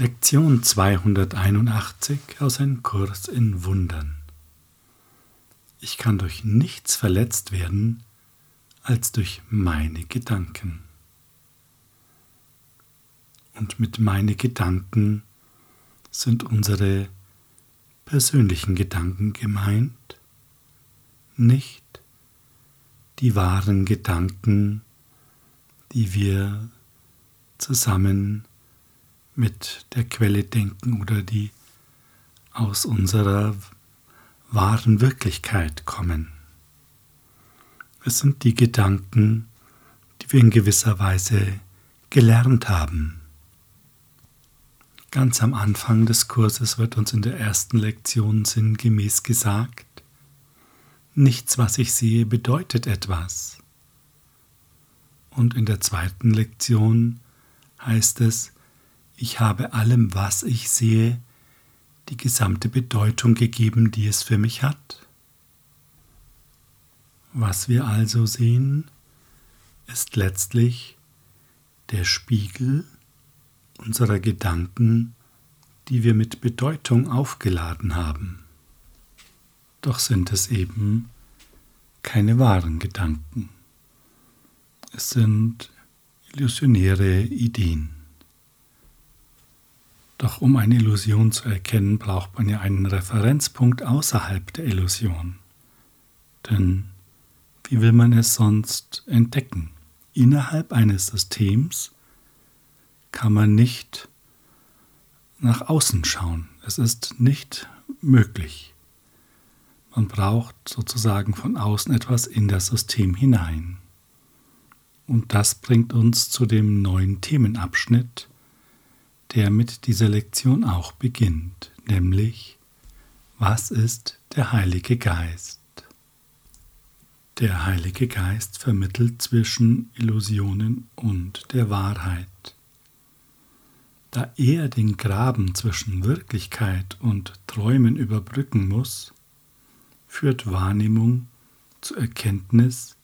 Lektion 281 aus einem Kurs in Wundern. Ich kann durch nichts verletzt werden als durch meine Gedanken. Und mit meine Gedanken sind unsere persönlichen Gedanken gemeint, nicht die wahren Gedanken, die wir zusammen mit der Quelle denken oder die aus unserer wahren Wirklichkeit kommen. Es sind die Gedanken, die wir in gewisser Weise gelernt haben. Ganz am Anfang des Kurses wird uns in der ersten Lektion sinngemäß gesagt, nichts, was ich sehe, bedeutet etwas. Und in der zweiten Lektion heißt es, ich habe allem, was ich sehe, die gesamte Bedeutung gegeben, die es für mich hat. Was wir also sehen, ist letztlich der Spiegel unserer Gedanken, die wir mit Bedeutung aufgeladen haben. Doch sind es eben keine wahren Gedanken. Es sind illusionäre Ideen. Doch um eine Illusion zu erkennen, braucht man ja einen Referenzpunkt außerhalb der Illusion. Denn wie will man es sonst entdecken? Innerhalb eines Systems kann man nicht nach außen schauen. Es ist nicht möglich. Man braucht sozusagen von außen etwas in das System hinein. Und das bringt uns zu dem neuen Themenabschnitt, der mit dieser Lektion auch beginnt, nämlich was ist der Heilige Geist? Der Heilige Geist vermittelt zwischen Illusionen und der Wahrheit. Da er den Graben zwischen Wirklichkeit und Träumen überbrücken muss, führt Wahrnehmung zur Erkenntnis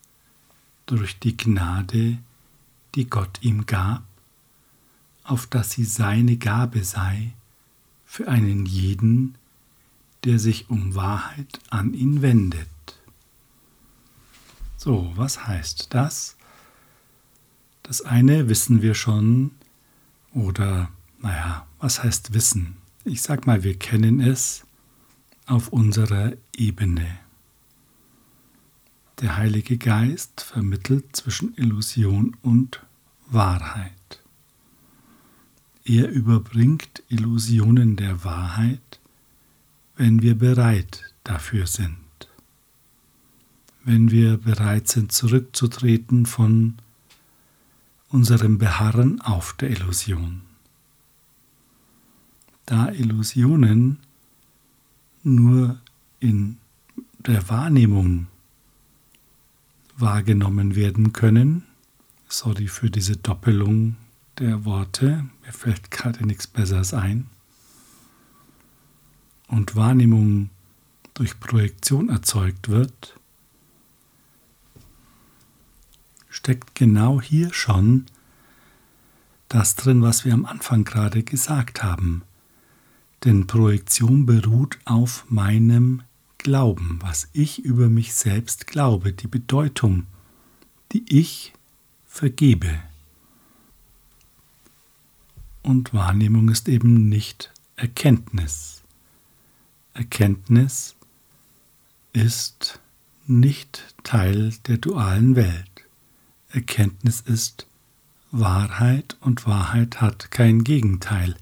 durch die Gnade, die Gott ihm gab auf dass sie seine Gabe sei für einen jeden, der sich um Wahrheit an ihn wendet. So, was heißt das? Das eine wissen wir schon, oder naja, was heißt wissen? Ich sag mal, wir kennen es auf unserer Ebene. Der Heilige Geist vermittelt zwischen Illusion und Wahrheit. Er überbringt Illusionen der Wahrheit, wenn wir bereit dafür sind. Wenn wir bereit sind, zurückzutreten von unserem Beharren auf der Illusion. Da Illusionen nur in der Wahrnehmung wahrgenommen werden können, sorry für diese Doppelung der Worte, mir fällt gerade nichts Besseres ein, und Wahrnehmung durch Projektion erzeugt wird, steckt genau hier schon das drin, was wir am Anfang gerade gesagt haben. Denn Projektion beruht auf meinem Glauben, was ich über mich selbst glaube, die Bedeutung, die ich vergebe. Und Wahrnehmung ist eben nicht Erkenntnis. Erkenntnis ist nicht Teil der dualen Welt. Erkenntnis ist Wahrheit und Wahrheit hat kein Gegenteil.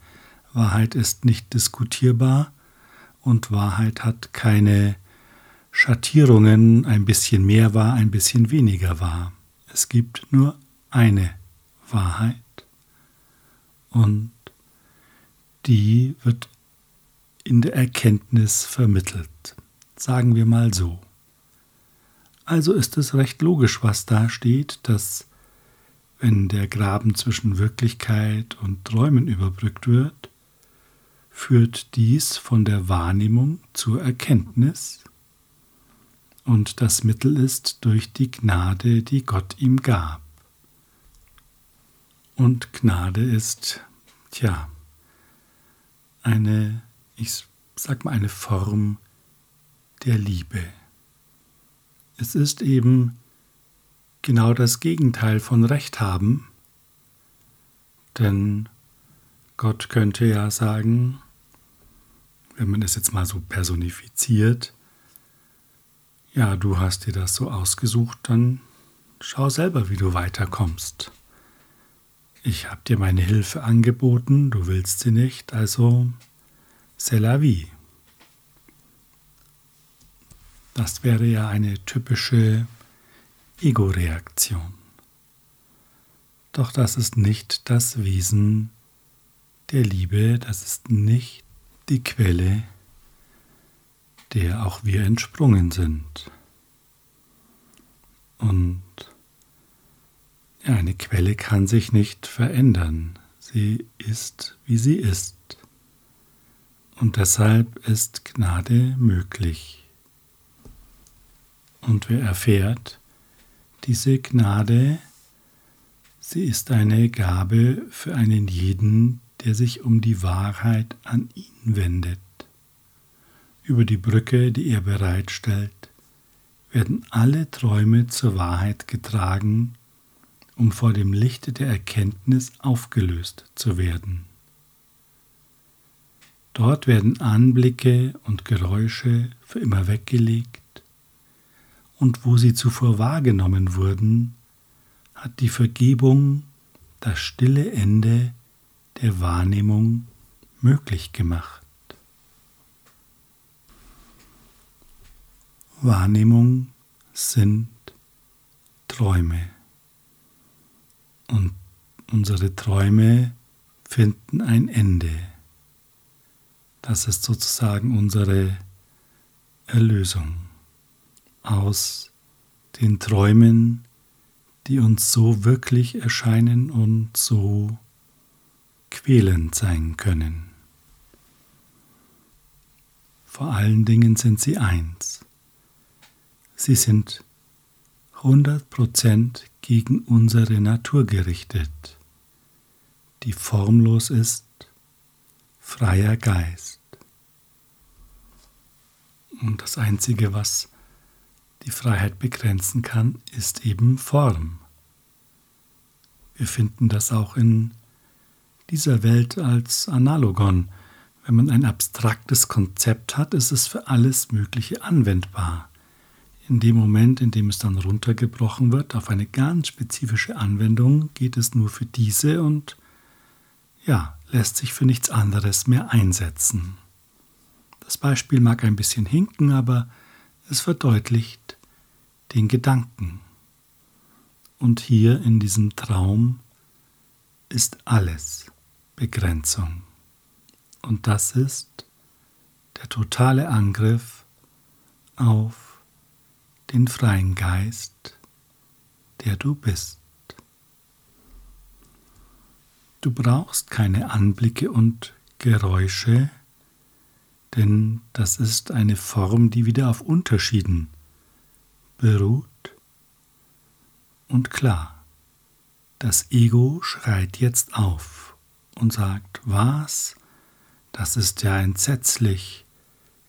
Wahrheit ist nicht diskutierbar und Wahrheit hat keine Schattierungen, ein bisschen mehr wahr, ein bisschen weniger wahr. Es gibt nur eine Wahrheit und die wird in der Erkenntnis vermittelt. Sagen wir mal so. Also ist es recht logisch, was da steht, dass wenn der Graben zwischen Wirklichkeit und Träumen überbrückt wird, führt dies von der Wahrnehmung zur Erkenntnis und das Mittel ist durch die Gnade, die Gott ihm gab. Und Gnade ist, tja, eine, ich sag mal, eine Form der Liebe. Es ist eben genau das Gegenteil von Recht haben, denn Gott könnte ja sagen, wenn man es jetzt mal so personifiziert, ja, du hast dir das so ausgesucht, dann schau selber, wie du weiterkommst. Ich habe dir meine Hilfe angeboten, du willst sie nicht, also c'est la vie. Das wäre ja eine typische Ego-Reaktion. Doch das ist nicht das Wesen der Liebe, das ist nicht die Quelle, der auch wir entsprungen sind. Und eine Quelle kann sich nicht verändern. Sie ist, wie sie ist. Und deshalb ist Gnade möglich. Und wer erfährt, diese Gnade, sie ist eine Gabe für einen jeden, der sich um die Wahrheit an ihn wendet. Über die Brücke, die er bereitstellt, werden alle Träume zur Wahrheit getragen, um vor dem Lichte der Erkenntnis aufgelöst zu werden. Dort werden Anblicke und Geräusche für immer weggelegt, und wo sie zuvor wahrgenommen wurden, hat die Vergebung das stille Ende der Wahrnehmung möglich gemacht. Wahrnehmung sind Träume. Und unsere Träume finden ein Ende. Das ist sozusagen unsere Erlösung aus den Träumen, die uns so wirklich erscheinen und so quälend sein können. Vor allen Dingen sind sie eins. Sie sind 100% gegen unsere Natur gerichtet, die formlos ist, freier Geist. Und das Einzige, was die Freiheit begrenzen kann, ist eben Form. Wir finden das auch in dieser Welt als Analogon. Wenn man ein abstraktes Konzept hat, ist es für alles Mögliche anwendbar. In dem Moment, in dem es dann runtergebrochen wird auf eine ganz spezifische Anwendung, geht es nur für diese und ja, lässt sich für nichts anderes mehr einsetzen. Das Beispiel mag ein bisschen hinken, aber es verdeutlicht den Gedanken. Und hier in diesem Traum ist alles Begrenzung. Und das ist der totale Angriff auf den freien Geist, der du bist. Du brauchst keine Anblicke und Geräusche, denn das ist eine Form, die wieder auf Unterschieden beruht. Und klar, das Ego schreit jetzt auf und sagt, was? Das ist ja entsetzlich.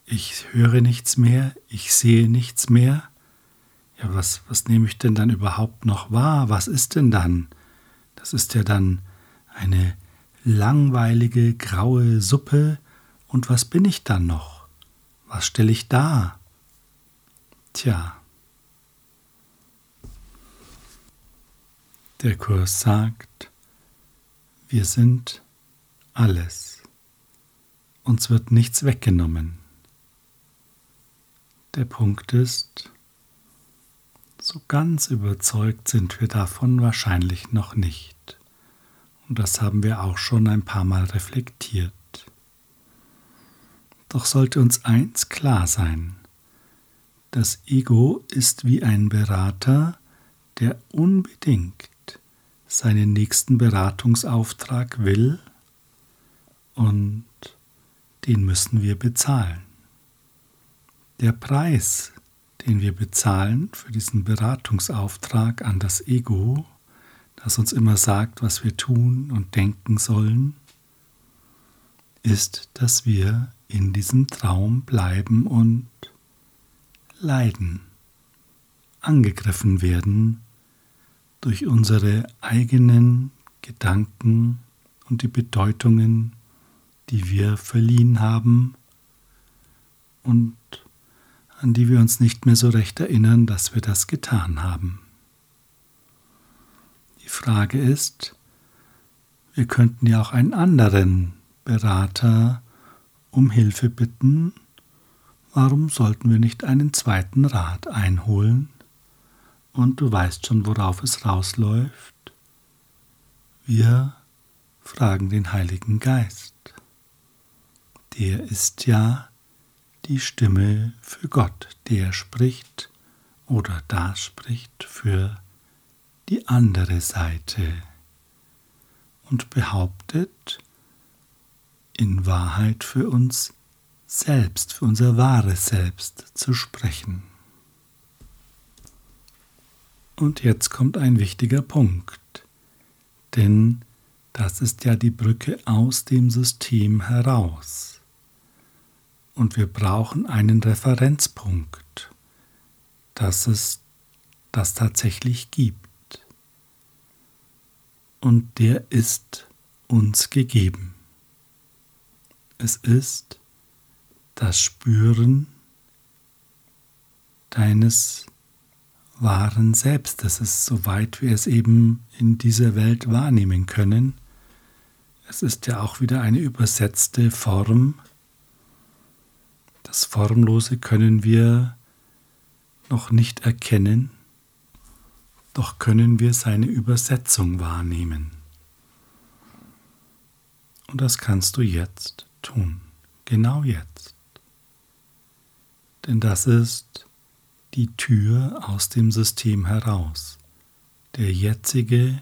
Ich höre nichts mehr, ich sehe nichts mehr. Ja, was, was nehme ich denn dann überhaupt noch wahr? Was ist denn dann? Das ist ja dann eine langweilige graue Suppe. Und was bin ich dann noch? Was stelle ich da? Tja. Der Kurs sagt, wir sind alles. Uns wird nichts weggenommen. Der Punkt ist, so ganz überzeugt sind wir davon wahrscheinlich noch nicht. Und das haben wir auch schon ein paar Mal reflektiert. Doch sollte uns eins klar sein. Das Ego ist wie ein Berater, der unbedingt seinen nächsten Beratungsauftrag will und den müssen wir bezahlen. Der Preis, den wir bezahlen für diesen Beratungsauftrag an das Ego, das uns immer sagt, was wir tun und denken sollen, ist, dass wir in diesem Traum bleiben und leiden, angegriffen werden durch unsere eigenen Gedanken und die Bedeutungen, die wir verliehen haben und an die wir uns nicht mehr so recht erinnern, dass wir das getan haben. Die Frage ist, wir könnten ja auch einen anderen Berater um Hilfe bitten. Warum sollten wir nicht einen zweiten Rat einholen? Und du weißt schon, worauf es rausläuft. Wir fragen den Heiligen Geist. Der ist ja die Stimme für Gott, der spricht oder da spricht für die andere Seite und behauptet, in Wahrheit für uns selbst, für unser wahres Selbst zu sprechen. Und jetzt kommt ein wichtiger Punkt, denn das ist ja die Brücke aus dem System heraus. Und wir brauchen einen Referenzpunkt, dass es das tatsächlich gibt. Und der ist uns gegeben. Es ist das Spüren deines wahren Selbstes. Es ist so weit wir es eben in dieser Welt wahrnehmen können. Es ist ja auch wieder eine übersetzte Form das Formlose können wir noch nicht erkennen, doch können wir seine Übersetzung wahrnehmen. Und das kannst du jetzt tun, genau jetzt. Denn das ist die Tür aus dem System heraus, der jetzige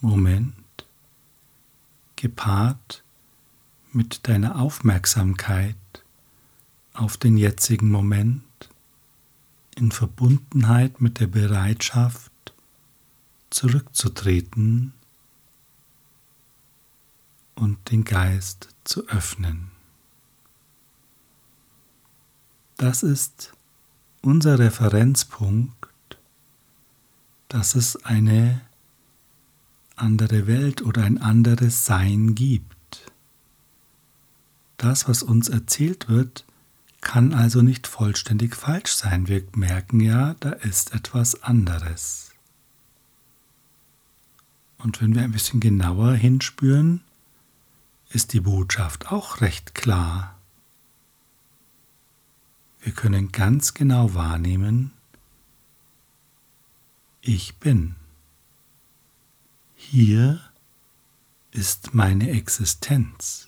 Moment gepaart mit deiner Aufmerksamkeit auf den jetzigen Moment in Verbundenheit mit der Bereitschaft zurückzutreten und den Geist zu öffnen. Das ist unser Referenzpunkt, dass es eine andere Welt oder ein anderes Sein gibt. Das, was uns erzählt wird, kann also nicht vollständig falsch sein. Wir merken ja, da ist etwas anderes. Und wenn wir ein bisschen genauer hinspüren, ist die Botschaft auch recht klar. Wir können ganz genau wahrnehmen, ich bin. Hier ist meine Existenz.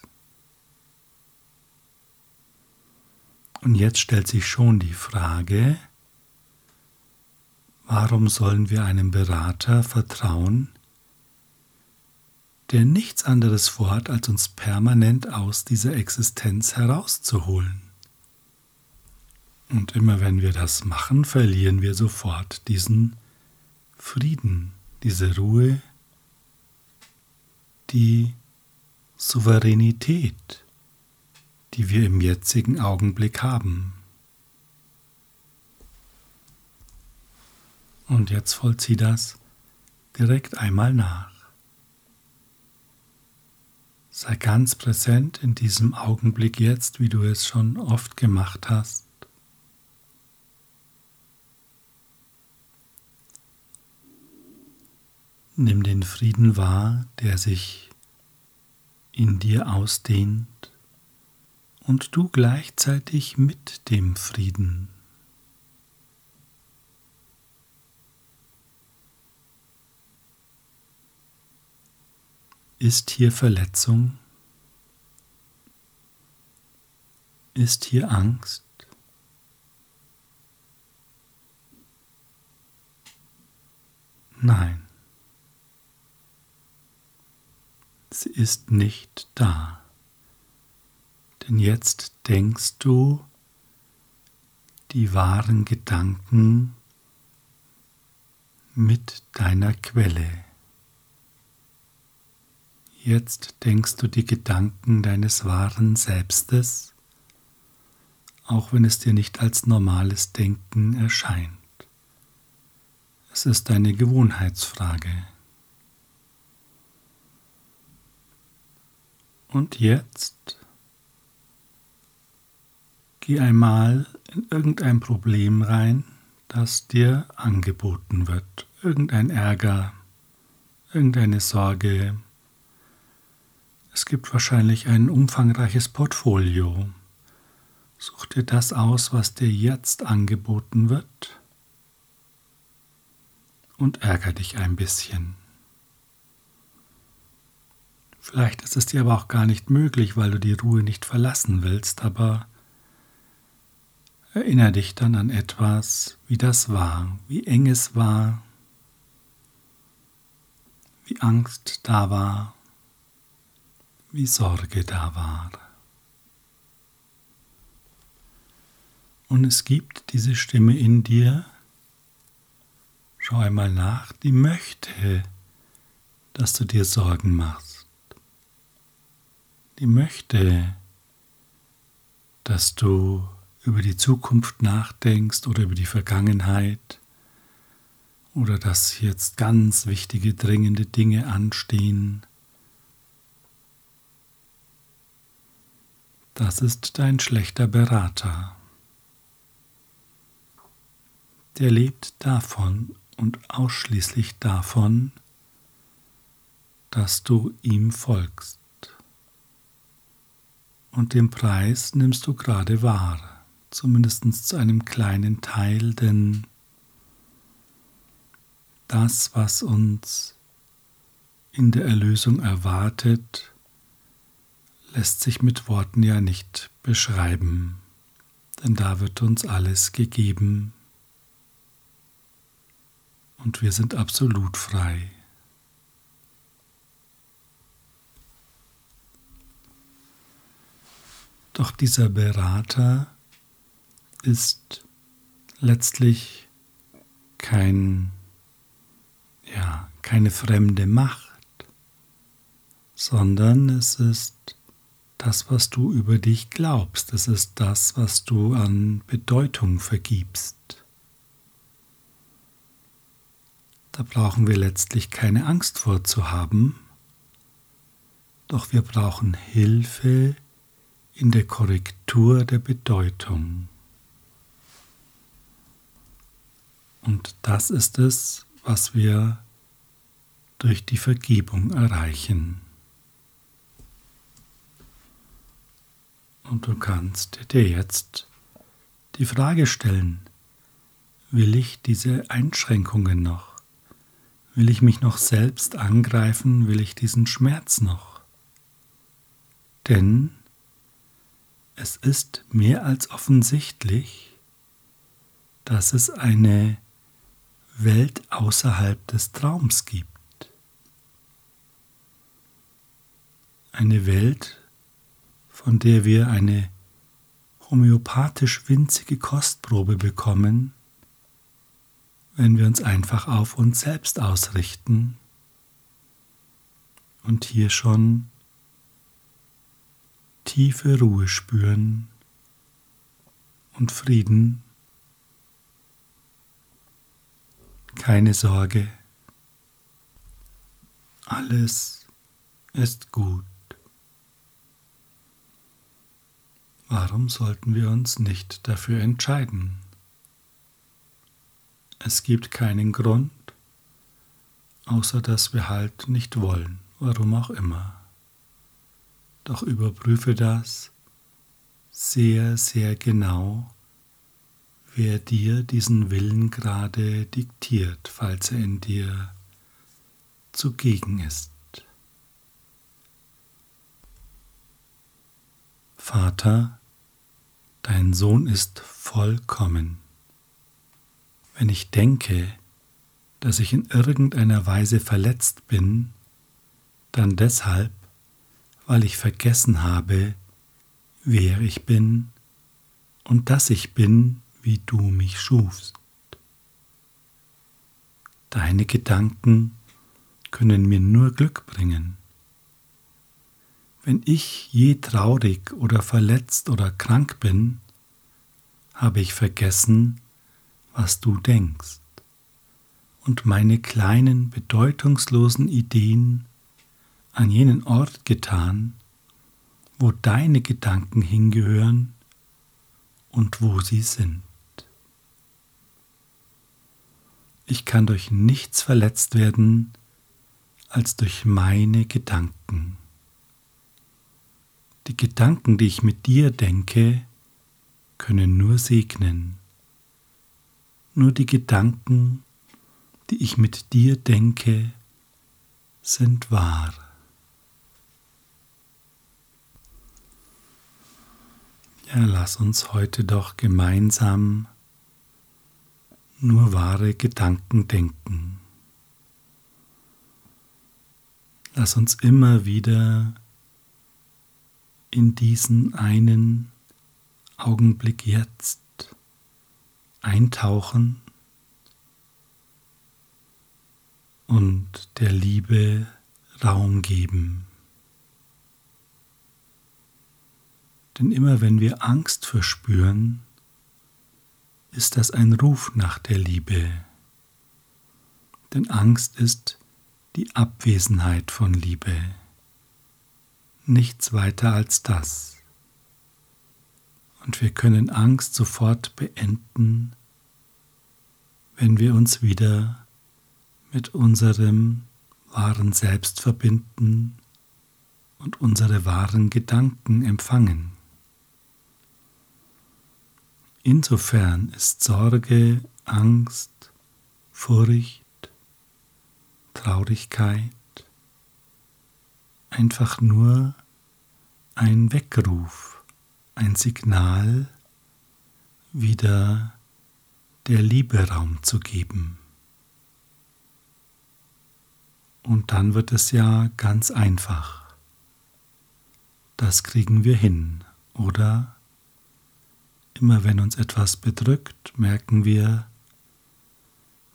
Und jetzt stellt sich schon die Frage, warum sollen wir einem Berater vertrauen, der nichts anderes vorhat, als uns permanent aus dieser Existenz herauszuholen? Und immer wenn wir das machen, verlieren wir sofort diesen Frieden, diese Ruhe, die Souveränität die wir im jetzigen Augenblick haben. Und jetzt vollzieh das direkt einmal nach. Sei ganz präsent in diesem Augenblick jetzt, wie du es schon oft gemacht hast. Nimm den Frieden wahr, der sich in dir ausdehnt und du gleichzeitig mit dem Frieden. Ist hier Verletzung? Ist hier Angst? Nein, sie ist nicht da. Denn jetzt denkst du die wahren Gedanken mit deiner Quelle. Jetzt denkst du die Gedanken deines wahren Selbstes, auch wenn es dir nicht als normales Denken erscheint. Es ist eine Gewohnheitsfrage. Und jetzt geh einmal in irgendein Problem rein, das dir angeboten wird. Irgendein Ärger, irgendeine Sorge. Es gibt wahrscheinlich ein umfangreiches Portfolio. Such dir das aus, was dir jetzt angeboten wird und ärger dich ein bisschen. Vielleicht ist es dir aber auch gar nicht möglich, weil du die Ruhe nicht verlassen willst, aber erinnere dich dann an etwas, wie das war, wie eng es war, wie Angst da war, wie Sorge da war. Und es gibt diese Stimme in dir, schau einmal nach, die möchte, dass du dir Sorgen machst. Die möchte, dass du über die Zukunft nachdenkst oder über die Vergangenheit oder dass jetzt ganz wichtige, dringende Dinge anstehen. Das ist dein schlechter Berater. Der lebt davon und ausschließlich davon, dass du ihm folgst. Und den Preis nimmst du gerade wahr, zumindest zu einem kleinen Teil, denn das, was uns in der Erlösung erwartet, lässt sich mit Worten ja nicht beschreiben, denn da wird uns alles gegeben und wir sind absolut frei. Doch dieser Berater ist letztlich kein ja, keine fremde Macht, sondern es ist das, was du über dich glaubst, es ist das, was du an Bedeutung vergibst. Da brauchen wir letztlich keine Angst vor zu haben, doch wir brauchen Hilfe in der Korrektur der Bedeutung. Und das ist es, was wir durch die Vergebung erreichen. Und du kannst dir jetzt die Frage stellen, will ich diese Einschränkungen noch? Will ich mich noch selbst angreifen? Will ich diesen Schmerz noch? Denn es ist mehr als offensichtlich, dass es eine Welt außerhalb des Traums gibt. Eine Welt, von der wir eine homöopathisch winzige Kostprobe bekommen, wenn wir uns einfach auf uns selbst ausrichten und hier schon tiefe Ruhe spüren und Frieden Keine Sorge, alles ist gut. Warum sollten wir uns nicht dafür entscheiden? Es gibt keinen Grund, außer dass wir halt nicht wollen, warum auch immer. Doch überprüfe das sehr, sehr genau wer dir diesen Willen gerade diktiert, falls er in dir zugegen ist. Vater, dein Sohn ist vollkommen. Wenn ich denke, dass ich in irgendeiner Weise verletzt bin, dann deshalb, weil ich vergessen habe, wer ich bin und dass ich bin, wie du mich schufst. Deine Gedanken können mir nur Glück bringen. Wenn ich je traurig oder verletzt oder krank bin, habe ich vergessen, was du denkst und meine kleinen bedeutungslosen Ideen an jenen Ort getan, wo deine Gedanken hingehören und wo sie sind. Ich kann durch nichts verletzt werden als durch meine Gedanken. Die Gedanken, die ich mit dir denke, können nur segnen. Nur die Gedanken, die ich mit dir denke, sind wahr. Ja, lass uns heute doch gemeinsam nur wahre Gedanken denken. Lass uns immer wieder in diesen einen Augenblick jetzt eintauchen und der Liebe Raum geben. Denn immer wenn wir Angst verspüren, ist das ein Ruf nach der Liebe. Denn Angst ist die Abwesenheit von Liebe. Nichts weiter als das. Und wir können Angst sofort beenden, wenn wir uns wieder mit unserem wahren Selbst verbinden und unsere wahren Gedanken empfangen. Insofern ist Sorge, Angst, Furcht, Traurigkeit einfach nur ein Weckruf, ein Signal, wieder der Liebe Raum zu geben. Und dann wird es ja ganz einfach. Das kriegen wir hin, oder? Immer wenn uns etwas bedrückt, merken wir,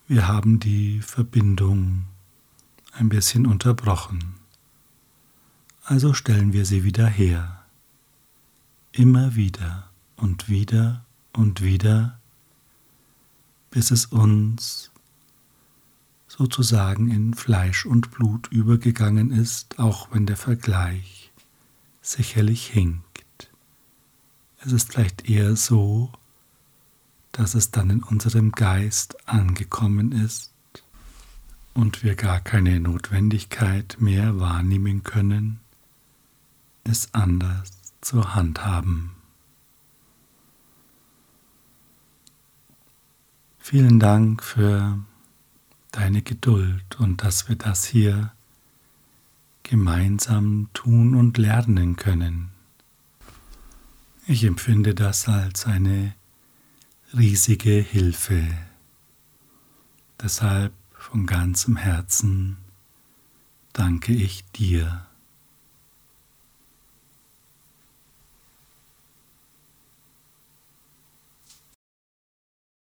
wir haben die Verbindung ein bisschen unterbrochen. Also stellen wir sie wieder her. Immer wieder und wieder und wieder, bis es uns sozusagen in Fleisch und Blut übergegangen ist, auch wenn der Vergleich sicherlich hinkt. Es ist vielleicht eher so, dass es dann in unserem Geist angekommen ist und wir gar keine Notwendigkeit mehr wahrnehmen können, es anders zur Hand haben. Vielen Dank für deine Geduld und dass wir das hier gemeinsam tun und lernen können. Ich empfinde das als eine riesige Hilfe. Deshalb von ganzem Herzen danke ich dir.